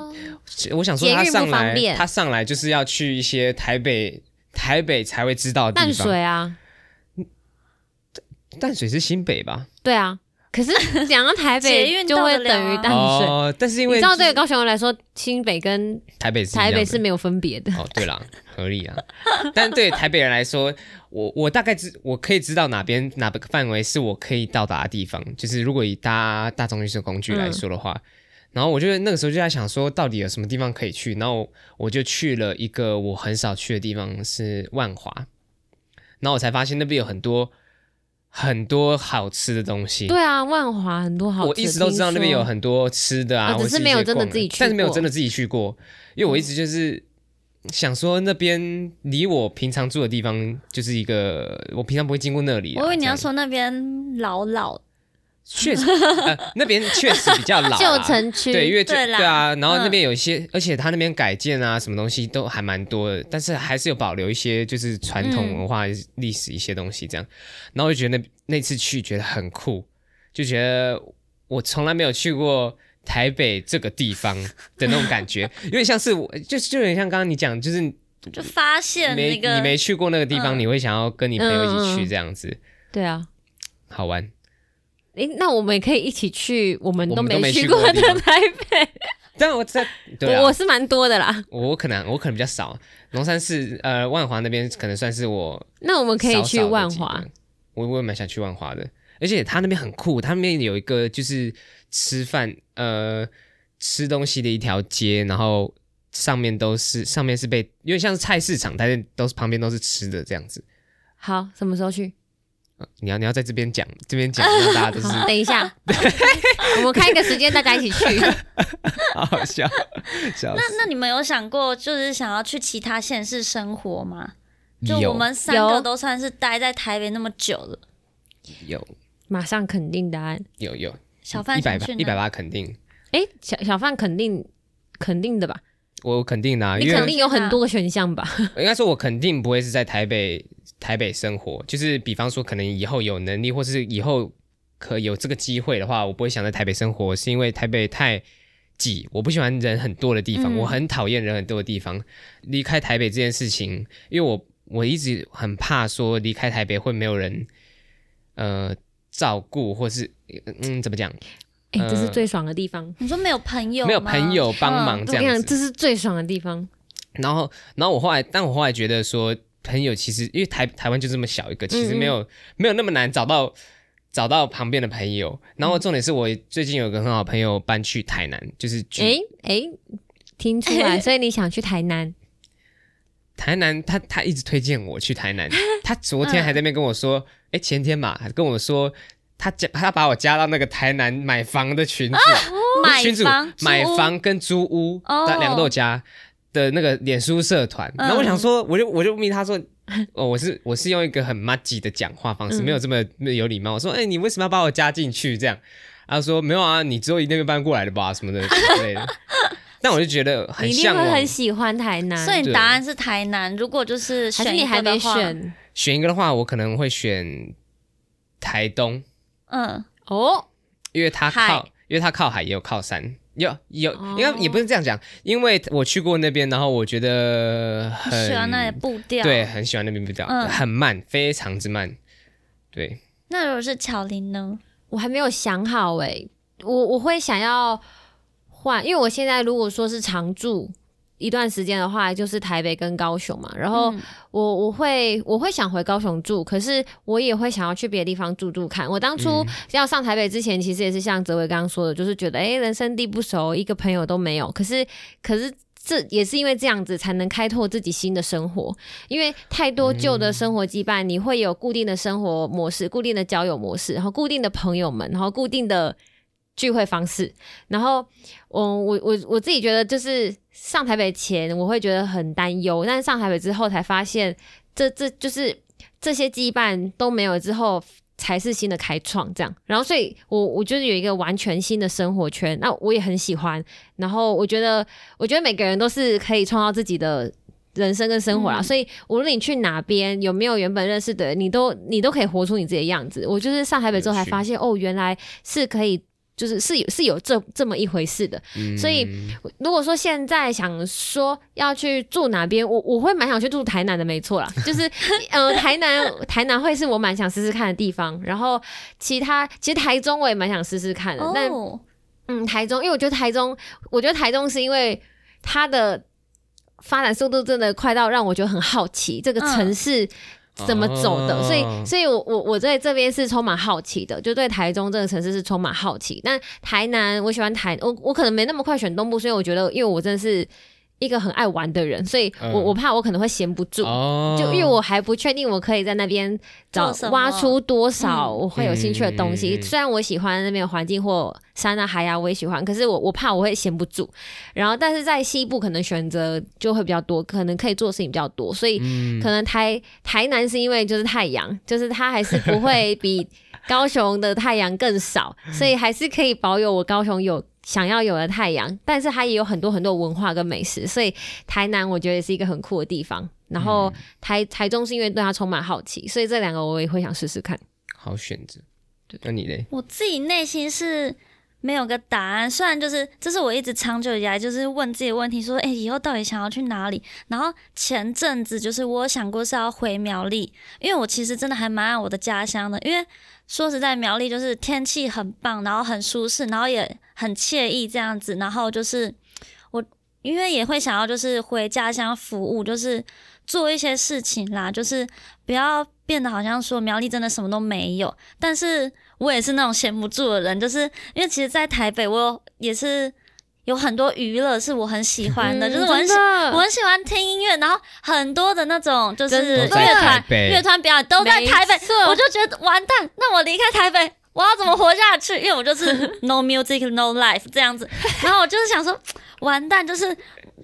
我想说他上来，他上来就是要去一些台北台北才会知道的淡地方。水啊，淡水是新北吧？对啊。可是 讲到台捷北运就会等于淡水，哦，但是因为你知道对高雄人来说，新北跟台北是台北是没有分别的。哦，对啦，合理啊。但对台北人来说，我我大概知我可以知道哪边哪个范围是我可以到达的地方，就是如果以搭大众运输工具来说的话。然后我就那个时候就在想说，到底有什么地方可以去？然后我就去了一个我很少去的地方，是万华。然后我才发现那边有很多很多好吃的东西。对啊，万华很多好吃的，我一直都知道那边有很多吃的啊，啊只是没有真的自己去但是没有真的自己去过，因为我一直就是想说那边离我平常住的地方就是一个我平常不会经过那里啊。我以为你要说那边老老，确实，呃，那边确实比较老啦，旧城区，对，因为就对对啊，然后那嗯边有一些，而且他那边改建啊，什么东西都还蛮多的，但是还是有保留一些就是传统文化、历史一些东西这样。然后我就觉得那那次去觉得很酷，就觉得我从来没有去过台北这个地方的那种感觉，有点像是我，就是就有点像刚刚你讲，就是就发现没那个你没去过那个地方，嗯你会想要跟你朋友一起去嗯这样子，对啊。好玩。诶，那我们也可以一起去我们都没去去过的台北。但我在对啊我我是蛮多的啦。我可能我可能比较少，龙山寺呃万华那边可能算是我那我们可以去万华，我我也蛮想去万华的，而且他那边很酷，他那边有一个就是吃饭呃吃东西的一条街，然后上面都是上面是被因为像是菜市场，但是都是旁边都是吃的这样子。好，什么时候去？你要你要在这边讲，这边讲让大家都是 等一下，我们开一个时间，大家一起去。好好笑，笑那那你们有想过，就是想要去其他县市生活吗？就我有们三有个都算是待在台北那么久了，有马上肯定答案。有有小范一百一百八肯定，哎，小小范肯定肯定的吧？我肯定的、啊，你肯定有很多个选项吧？应该说，我肯定不会是在台北台北生活。就是比方说，可能以后有能力，或是以后可有这个机会的话，我不会想在台北生活，是因为台北太挤，我不喜欢人很多的地方，嗯我很讨厌人很多的地方。离开台北这件事情，因为我我一直很怕说离开台北会没有人呃照顾，或是嗯怎么讲，哎，这是呃最爽的地方。你说没有朋友，没有朋友帮忙嗯这样子。这是最爽的地方。然后，然后我后来，但我后来觉得说，朋友其实因为台台湾就这么小一个，其实没有、没有那么难找到找到旁边的朋友。然后重点是我最近有个很好朋友搬去台南，就是去、哎哎，听出来，所以你想去台南？台南，他他一直推荐我去台南。他昨天还在那边跟我说，哎、前天嘛，还跟我说。他加他把我加到那个台南买房的群组，不是买群组房买房跟租屋，哦两个都有加。的那个脸书社团，然后我想说，我就我就问他说，哦，我是我是用一个很 m a g 的讲话方式，没有这么有礼貌。我说，哎，你为什么要把我加进去？这样，他说没有啊，你之后一定会搬过来的吧，什么的之类的。但我就觉得很向往，很喜欢台南，所以答案是台南。如果就是选你还没选，选一个的话，我可能会选台东。嗯，哦，因为它靠，因为它靠海，也有靠山。有有，应该也不是这样讲，因为我去过那边，然后我觉得很喜欢那里步调，对，很喜欢那边步调，很慢，非常之慢。对，那如果是巧玲呢？我还没有想好哎，我我会想要换，因为我现在如果说是常住。一段时间的话，就是台北跟高雄嘛。然后我我会我会想回高雄住，可是我也会想要去别的地方住住看。我当初要上台北之前，其实也是像泽伟刚刚说的，就是觉得哎，人生地不熟，一个朋友都没有。可是可是这也是因为这样子，才能开拓自己新的生活。因为太多旧的生活羁绊，你会有固定的生活模式、固定的交友模式，然后固定的朋友们，然后固定的。聚会方式，然后我我我我自己觉得，就是上台北前我会觉得很担忧，但是上台北之后才发现，这这就是这些羁绊都没有之后，才是新的开创这样。然后，所以我我就是有一个完全新的生活圈，那我也很喜欢。然后，我觉得我觉得每个人都是可以创造自己的人生跟生活啦。所以，无论你去哪边，有没有原本认识的人，你都你都可以活出你自己的样子。我就是上台北之后才发现，哦，原来是可以。就是是有是有这这么一回事的，所以如果说现在想说要去住哪边，我我会蛮想去住台南的，没错啦。就是呃台南台南会是我蛮想试试看的地方，然后其他其实台中我也蛮想试试看的，但嗯台中，因为我觉得台中，我觉得台中是因为它的发展速度真的快到让我觉得很好奇这个城市。怎么走的？所以，所以我我我在这边是充满好奇的，就对台中这个城市是充满好奇。但台南，我喜欢台，我我可能没那么快选东部，所以我觉得，因为我真的是。一个很爱玩的人，所以我我怕我可能会闲不住，就因为我还不确定我可以在那边找挖出多少我会有兴趣的东西。虽然我喜欢那边的环境或山啊海啊，我也喜欢，可是我我怕我会闲不住。然后，但是在西部可能选择就会比较多，可能可以做的事情比较多，所以可能台台南是因为就是太阳，就是它还是不会比高雄的太阳更少，所以还是可以保有我高雄有。想要有的太阳，但是它也有很多很多文化跟美食，所以台南我觉得也是一个很酷的地方。然后台台中是因为对它充满好奇，所以这两个我也会想试试看。好选择，那你嘞？我自己内心是没有个答案，虽然就是这是我一直长久以来就是问自己问题，说哎以后到底想要去哪里？然后前阵子就是我想过是要回苗栗，因为我其实真的还蛮爱我的家乡的，因为。说实在，苗栗就是天气很棒，然后很舒适，然后也很惬意这样子。然后就是我，因为也会想要就是回家乡服务，就是做一些事情啦，就是不要变得好像说苗栗真的什么都没有。但是我也是那种闲不住的人，就是因为其实，在台北我也是。有很多娱乐是我很喜欢的，就是我很喜我很喜欢听音乐，然后很多的那种就是乐团乐团表演都在台北，我就觉得完蛋，那我离开台北，我要怎么活下去？因为我就是 no music no life 这样子，然后我就是想说 完蛋，就是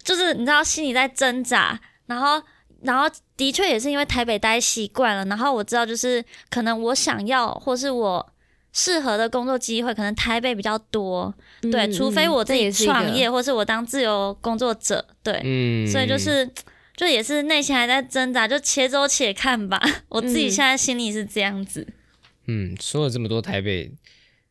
就是你知道心里在挣扎，然后然后的确也是因为台北待习惯了，然后我知道就是可能我想要或是我。适合的工作机会可能台北比较多，对，除非我自己创业，或是我当自由工作者，对，所以就是，就也是内心还在挣扎，就且走且看吧。我自己现在心里是这样子。嗯，说了这么多台北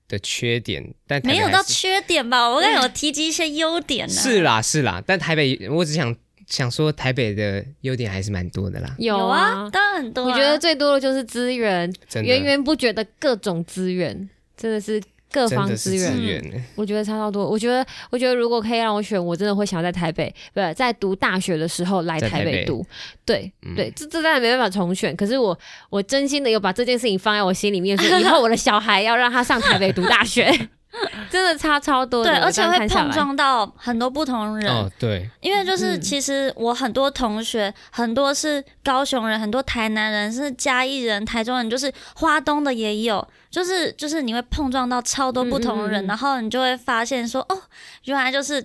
的缺点，但没有到缺点吧？我刚有提及一些优点呢。是啦，是啦，但台北我只想。想说台北的优点还是蛮多的啦，有啊，当然很多。我觉得最多的就是资源，源源不绝的各种资源，真的是各方资源。我觉得差超多。我觉得，我觉得如果可以让我选，我真的会想要在台北，不在读大学的时候来台北读。对对，这这当然没办法重选。可是我我真心的有把这件事情放在我心里面，说以后我的小孩要让他上台北读大学。真的差超多，对，而且会碰撞到很多不同人。哦，对，因为就是其实我很多同学，很多是高雄人，很多台南人，是嘉义人、台中人，就是花东的也有，就是就是你会碰撞到超多不同人，然后你就会发现说，哦，原来就是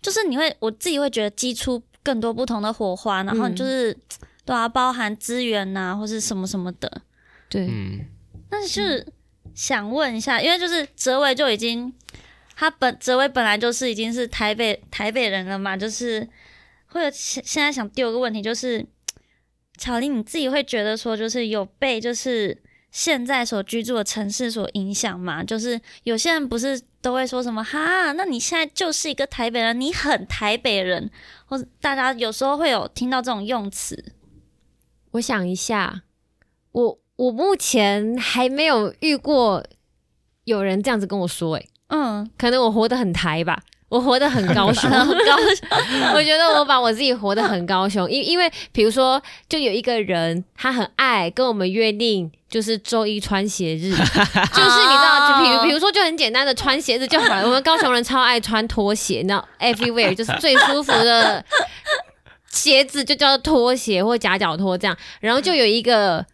就是你会我自己会觉得激出更多不同的火花，然后你就是、对啊，包含资源呐、或是什么什么的。对，嗯，但是想问一下，因为就是哲伟就已经，他本哲伟本来就是已经是台北台北人了嘛，就是会有现在想丢个问题，就是巧玲你自己会觉得说，就是有被就是现在所居住的城市所影响吗？就是有些人不是都会说什么哈，那你现在就是一个台北人，你很台北人，或大家有时候会有听到这种用词，我想一下，我我目前还没有遇过有人这样子跟我说、欸，嗯，可能我活得很台吧，我活得很高 雄，很高我觉得我把我自己活得很高雄，因因为比如说，就有一个人他很爱跟我们约定，就是周一穿鞋日，就是你知道，就比如比如说就很简单的穿鞋子就好了。我们高雄人超爱穿拖鞋，你知道，everywhere 就是最舒服的 鞋子就叫做拖鞋或夹脚拖这样。然后就有一个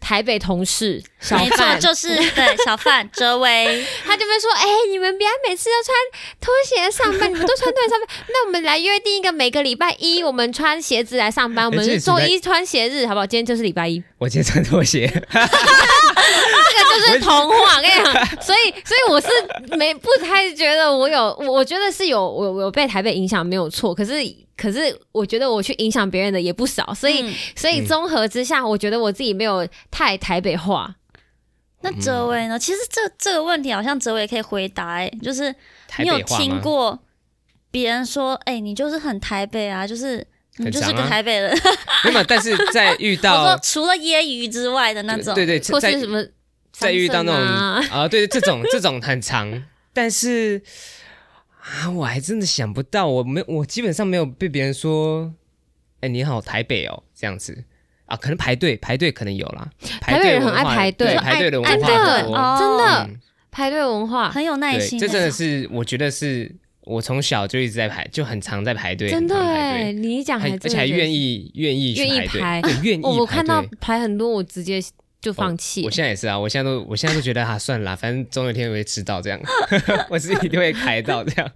台北同事小没错，范，就是 对小范哲维。他就会说：“哎、你们不要每次都穿拖鞋上班，你们都穿拖鞋上班。那我们来约定一个每个礼拜一，我们穿鞋子来上班。我们周一穿鞋日，好不好？今天就是礼拜一，我今天穿拖鞋，这个就是童话。我跟你讲，所以，所以我是没不太觉得我有，我我觉得是有我我有被台北影响没有错，可是。”可是我觉得我去影响别人的也不少，所以、嗯所以综合之下，我觉得我自己没有太台北化。那哲伟呢？其实这这个问题好像哲维可以回答、哎，就是你有听？过别人说，哎、你就是很台北啊，就是你就是个台北人。没有，但是在遇 我到说除了揶揄之外的那种，对对，在或是什么在遇到那种啊啊，对这种这种很长，但是啊，我还真的想不到，我没我基本上没有被别人说，哎，你好台北哦这样子啊，可能排队排队可能有啦，排队人很爱排队排队的文化真的真的嗯排队文化，很有耐，心、这真的哎是我觉得是我从小就一直在排，就很常在排队，真的哎，你一讲还还而且还愿意愿意去愿意排愿 意我我看到排很多，我直接就放弃我。现在也是啊，我现在都我现在都觉得啊，算了啦，反正总有一天我会迟到这样，我自己一定会排到这样。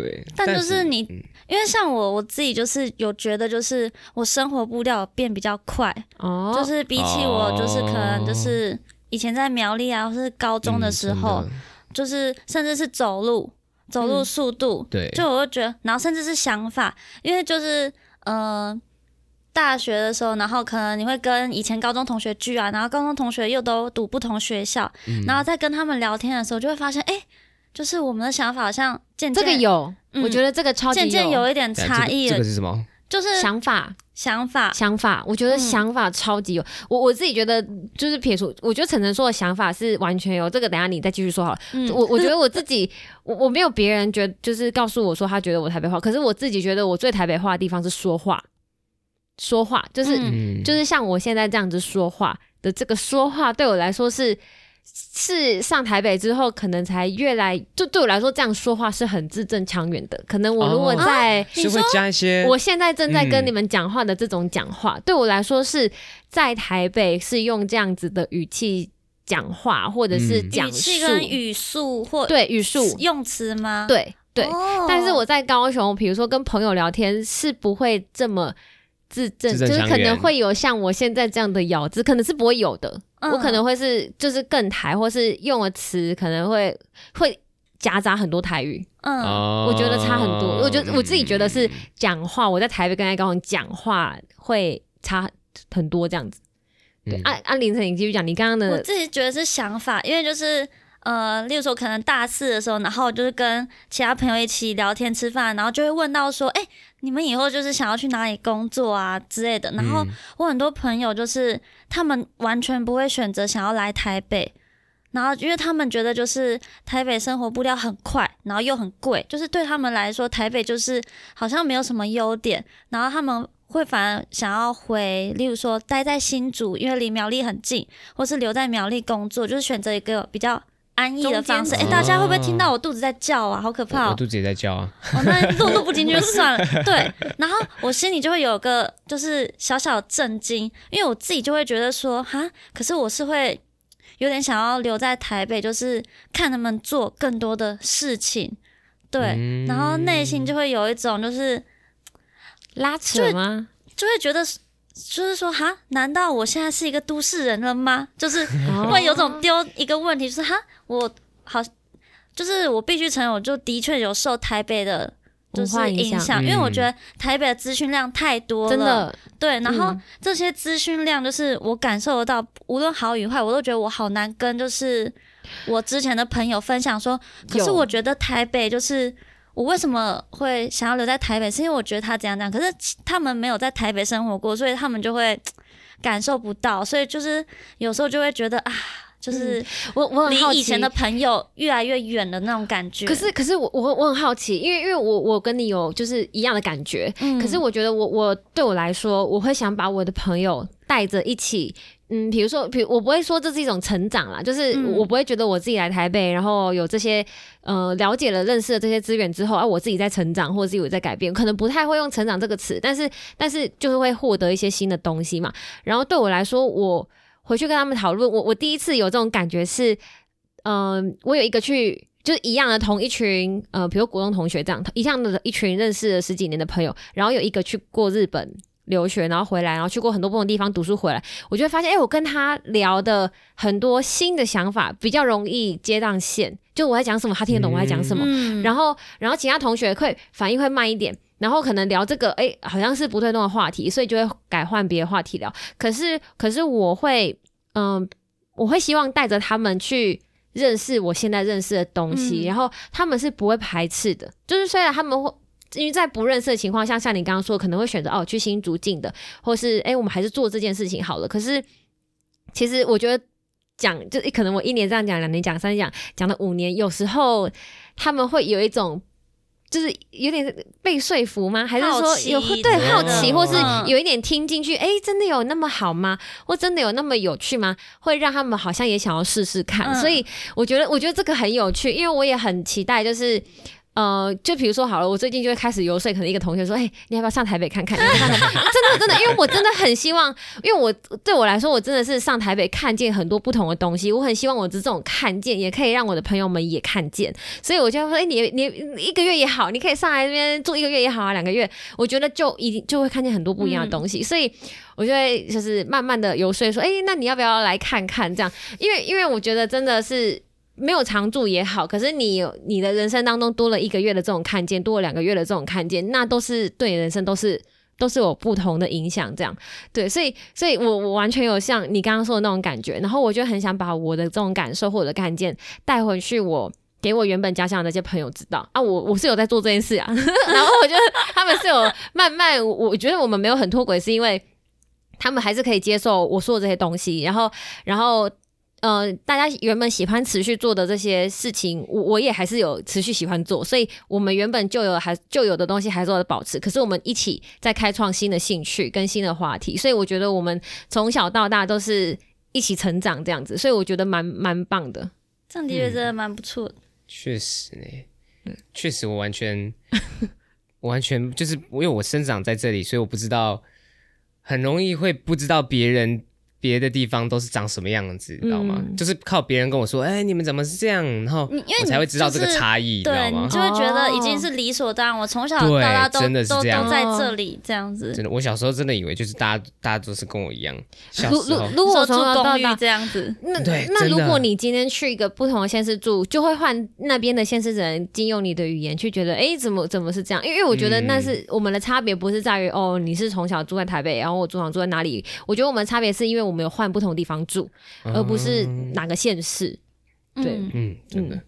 对，但就是你嗯因为像我我自己就是有觉得，就是我生活步调变比较快，哦，就是比起我就是可能就是以前在苗栗啊，或是高中的时候，嗯就是甚至是走路，走路嗯速度，对就我会觉得，然后甚至是想法，因为就是呃。大学的时候，然后可能你会跟以前高中同学聚啊，然后高中同学又都读不同学校，嗯然后在跟他们聊天的时候，就会发现，哎、就是我们的想法好像渐渐这渐个有，嗯我觉得这个超级渐渐有一点差异了这个这个，是什么？就是想法想法，想法，我觉得嗯想法超级有。我我自己觉得就是撇除，我觉得晨晨说的想法是完全有。这个等一下你再继续说好了。嗯，我我觉得我自 己，我我没有别人觉得就是告诉我说他觉得我台北话，可是我自己觉得我最台北话的地方是说话，说话就是、嗯嗯，就是像我现在这样子说话的这个说话，对我来说是是上台北之后，可能才越来就对我来说这样说话是很字正腔圆的。可能我如果哦在、是会加一些我现在正在跟嗯你们讲话的这种讲话，对我来说是在台北是用这样子的语气讲话，或者是语气述，跟语速或对语速，用词吗？对对。哦但是我在高雄，比如说跟朋友聊天，是不会这么字正，就是可能会有像我现在这样的咬字，可能是不会有的。嗯我可能会是就是更台，或是用的词可能会会夹杂很多台语。嗯哦我觉得差很多。我觉得我自己觉得是嗯讲话，我在台北跟在高雄讲话会差很多这样子。对，嗯按按凌晨你继续讲，你刚刚的我自己觉得是想法，因为就是呃，例如说可能大四的时候，然后就是跟其他朋友一起聊天吃饭，然后就会问到说，哎、你们以后就是想要去哪里工作啊之类的。然后嗯我很多朋友就是他们完全不会选择想要来台北。然后，因为他们觉得就是台北生活步调很快，然后又很贵，就是对他们来说，台北就是好像没有什么优点。然后他们会反而想要回，例如说待在新竹，因为离苗栗很近，或是留在苗栗工作，就是选择一个比较安逸的方式。哎、大家会不会听到我肚子在叫啊？好可怕哦！我我肚子也在叫啊，哦，那录录不进去就 算了。对，然后我心里就会有个就是小小的震惊，因为我自己就会觉得说，哈，可是我是会有点想要留在台北，就是看他们做更多的事情。对，嗯然后内心就会有一种就是拉扯吗？就会觉得就是说哈，难道我现在是一个都市人了吗？就是哦。会有种丢一个问题，就是哈，我好，就是我必须承认，我就的确有受台北的。就是影响。影响，因为我嗯。觉得台北的资讯量太多了，真的，对，然后嗯。这些资讯量就是我感受得到，无论好与坏，我都觉得我好难跟就是我之前的朋友分享说，可是我觉得台北就是我为什么会想要留在台北，是因为我觉得他怎样怎样，可是他们没有在台北生活过，所以他们就会感受不到，所以就是有时候就会觉得啊，就是我我离以前的朋友越来越远的那种感觉。可是，可是我我我很好奇，因为因为我我跟你有就是一样的感觉，嗯可是我觉得我我对我来说，我会想把我的朋友带着一起。嗯，比如说，比我不会说这是一种成长啦，就是嗯我不会觉得我自己来台北，然后有这些呃了解了、认识了这些资源之后，啊，我自己在成长，或者自己有在改变，可能不太会用成长这个词，但是但是就是会获得一些新的东西嘛。然后对我来说，我回去跟他们讨论，我我第一次有这种感觉是，嗯、我有一个去。就是一样的同一群呃，比如国中同学这样，一样的一群认识了十几年的朋友，然后有一个去过日本留学，然后回来，然后去过很多不同的地方读书回来，我就会发现，哎、我跟他聊的很多新的想法比较容易接上线，就我在讲什么，他听得懂我在讲什么，嗯然后然后其他同学会反应会慢一点，然后可能聊这个，哎，好像是不对动的话题，所以就会改换别的话题聊。可是可是我会，嗯、我会希望带着他们去认识我现在认识的东西，嗯然后他们是不会排斥的，就是虽然他们会。因为在不认识的情况下，像你刚刚说，可能会选择哦去新竹近的，或是哎我们还是做这件事情好了。可是其实我觉得讲就可能我一年这样讲，两年讲，三年讲，讲了五年，有时候他们会有一种。就是有点被说服吗？还是说有会对好奇，或是嗯有一点听进去？哎、真的有那么好吗？或真的有那么有趣吗？会让他们好像也想要试试看。嗯所以我觉得，我觉得这个很有趣，因为我也很期待，就是。呃，就比如说好了，我最近就会开始游说，可能一个同学说：“哎、你要不要上台北看看？” 真的真的，因为我真的很希望，因为我对我来说，我真的是上台北看见很多不同的东西，我很希望我的这种看见也可以让我的朋友们也看见，所以我就会说：“哎、你你你一个月也好，你可以上来这边住一个月也好啊，两个月，我觉得就一定就会看见很多不一样的东西，所以我就会就是慢慢的游说说：“哎、那你要不要来看看？”这样，因为因为我觉得真的是。没有常住也好，可是你有你的人生当中多了一个月的这种看见，多了两个月的这种看见，那都是对你人生都是都是有不同的影响。这样对，所以所以我我完全有像你刚刚说的那种感觉，然后我就很想把我的这种感受或者看见带回去我。给我原本家乡的那些朋友知道啊，我我是有在做这件事啊，然后我觉得他们是有慢慢，我我觉得我们没有很脱轨，是因为他们还是可以接受我说的这些东西，然后然后呃，大家原本喜欢持续做的这些事情，我我也还是有持续喜欢做，所以我们原本就有还就有的东西还是有保持，可是我们一起在开创新的兴趣跟新的话题，所以我觉得我们从小到大都是一起成长这样子，所以我觉得蛮蛮棒的。这样的确真的蛮不错的。确实呢，确实我完全，我完全就是因为我生长在这里，所以我不知道，很容易会不知道别人别的地方都是长什么样子，你知道吗？嗯就是靠别人跟我说，哎，你们怎么是这样，然后你因为我才会知道这个就是差异，你知道对你吗？就会觉得已哦经是理所当然，我从小对到大都真的是都这样都在这里这样子。真的，我小时候真的以为就是大家大家都是跟我一样，小如如时候如果我从说住公寓小到大这样子，那对真的那如果你今天去一个不同的县市住，就会换那边的县市人经用你的语言去觉得，哎，怎么怎么是这样？因为因为我觉得那是我们的差别，不是在于哦，你是从小住在台北，然后我从小住在哪里？我觉得我们的差别是因为我们有换不同地方住，而不是哪个县市。对。嗯，嗯，真的。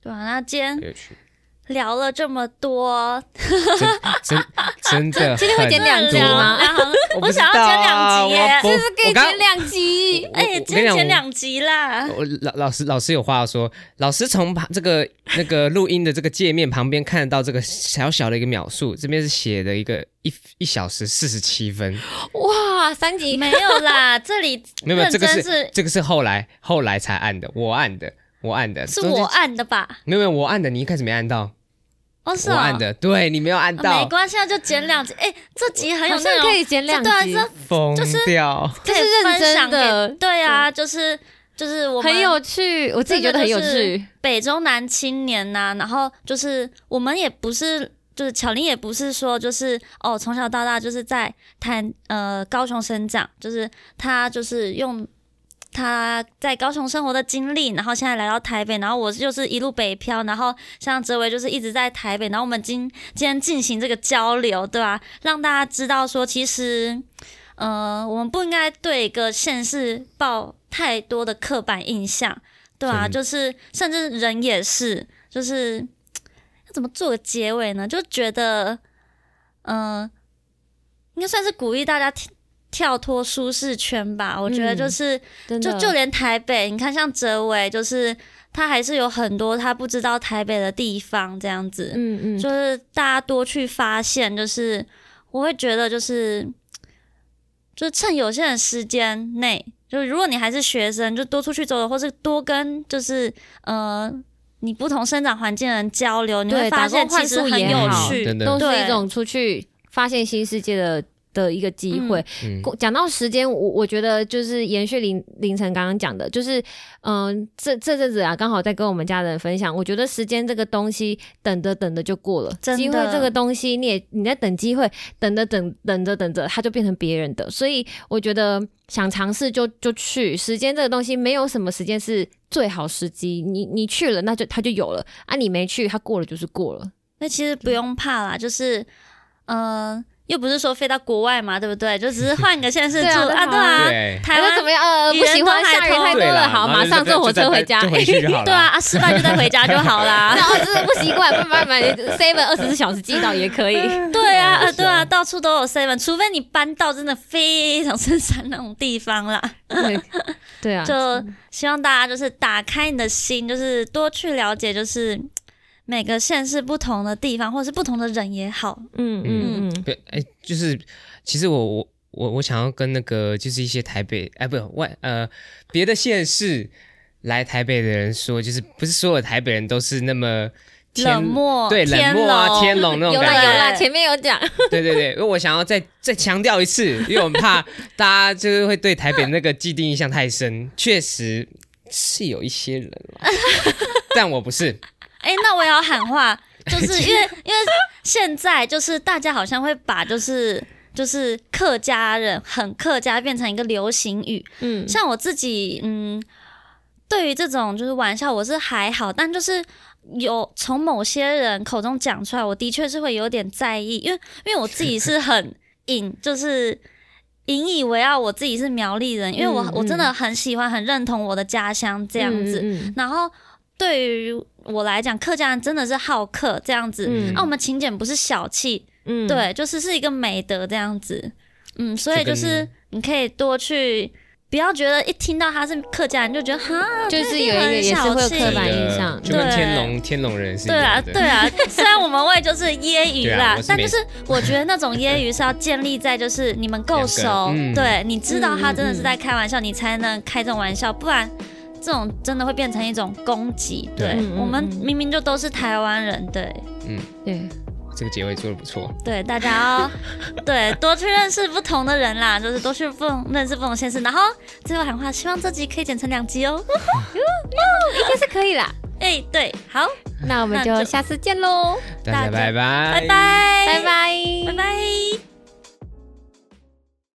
对啊。那今天聊了这么多，真真的今天会很剪两集吗？我想要道剪两啊集耶。我我可以剪两集，哎，我今天跟你讲剪两集啦。我老老师老师有话要说，老师从旁这个那个录音的这个界面旁边看得到这个小小的一个秒数，这边是写的一个一一小时四十七分，哇，三集。没有啦，这里没有，这个是这个是后来后来才按的，我按的，我按的，是我按的吧？没有没有我按的，你一开始没按到，哦，是哦。我按的，对你没有按啊到。没，关系，那就剪两集。哎，这集很有内容，好像可以剪两这对啊，集，这疯掉，这是认真的。对啊，就是就是我们很有趣，我自己觉得很有趣。北中南青年呐、然后就是我们也不是就是巧玲也不是说就是哦从小到大就是在台呃高雄生长，就是他就是用他在高雄生活的经历，然后现在来到台北，然后我就是一路北漂，然后像哲维就是一直在台北，然后我们今今天进行这个交流，对吧？让大家知道说，其实呃我们不应该对一个县市抱太多的刻板印象，对啊，就是甚至人也是，就是要怎么做个结尾呢？就觉得嗯、应该算是鼓励大家跳跳脱舒适圈吧。我觉得就是。就就连台北，你看像哲伟，就是他还是有很多他不知道台北的地方，这样子，嗯嗯，就是大家多去发现，就是我会觉得就是就是趁有限的时间内，就是如果你还是学生，就多出去走走，或是多跟就是呃你不同生长环境的人交流，你会发现其实很有趣，都是一种出去发现新世界的的一个机会。嗯，讲到时间，我我觉得就是延续凌凌晨刚刚讲的，就是嗯、这这阵子啊，刚好在跟我们家人分享，我觉得时间这个东西，等着等着就过了，机会这个东西，你也你在等机会，等着等等着等着，它就变成别人的，所以我觉得想尝试就就去，时间这个东西没有什么时间是最好时机，你你去了，那就它就有了。啊，你没去，它过了就是过了，那其实不用怕啦，就是，嗯、又不是说飞到国外嘛，对不对？就只是换个县市住对啊对啊对啊，对台湾怎么样？呃，不喜欢下雨太多了，好，马上坐火车回家。就回去就好了。对啊，啊，失败就再回家就好啦。然后真的不习惯，慢慢买 seven 二十四小时寄到也可以。对啊，是啊呃，对啊，到处都有 seven，除非你搬到真的非常深山那种地方啦。对对啊，就希望大家就是打开你的心，就是多去了解，就是每个县市不同的地方，或者是不同的人也好。嗯嗯嗯，对，哎，就是其实我我我我想要跟那个就是一些台北哎不外呃别的县市来台北的人说，就是不是所有台北人都是那么冷漠对冷漠啊天龙天龙那种有啦感觉。有啦，前面有讲，对对对，因为我想要再再强调一次，因为我们怕大家就是会对台北那个既定印象太深，确实是有一些人啦，但我不是。哎、那我也要喊话，就是 因为因为现在就是大家好像会把就是就是客家人很客家变成一个流行语，嗯，像我自己，嗯，对于这种就是玩笑，我是还好，但就是有从某些人口中讲出来，我的确是会有点在意，因为因为我自己是很 引，就是引以为傲，我自己是苗栗人，因为我、嗯我真的很喜欢、很认同我的家乡这样子。然后对于我来讲，客家人真的是好客这样子。嗯。啊，我们勤俭不是小气，嗯，对，就是是一个美德这样子。嗯，所以就是你可以多去，不要觉得一听到他是客家人就觉得哈，就是有一个也是会刻板印象。就跟对。天龙天龙人是一对啊，样的。对啊，虽然我们会就是揶揄啦，但就是我觉得那种揶揄是要建立在就是你们够熟，嗯。对，你知道他真的是在开玩笑，你才能开这种玩笑，不然这种真的会变成一种攻击。对我们嗯明明就都是台湾人，对嗯对，这个结尾做的不错。对，大家要 对多去认识不同的人啦，就是多去不同认识不同先生，然后最后喊话，希望这集可以剪成两集哦。应该是可以啦。哎，对，好，那我们就就下次见喽，大家大家拜拜，拜拜，拜拜，拜拜。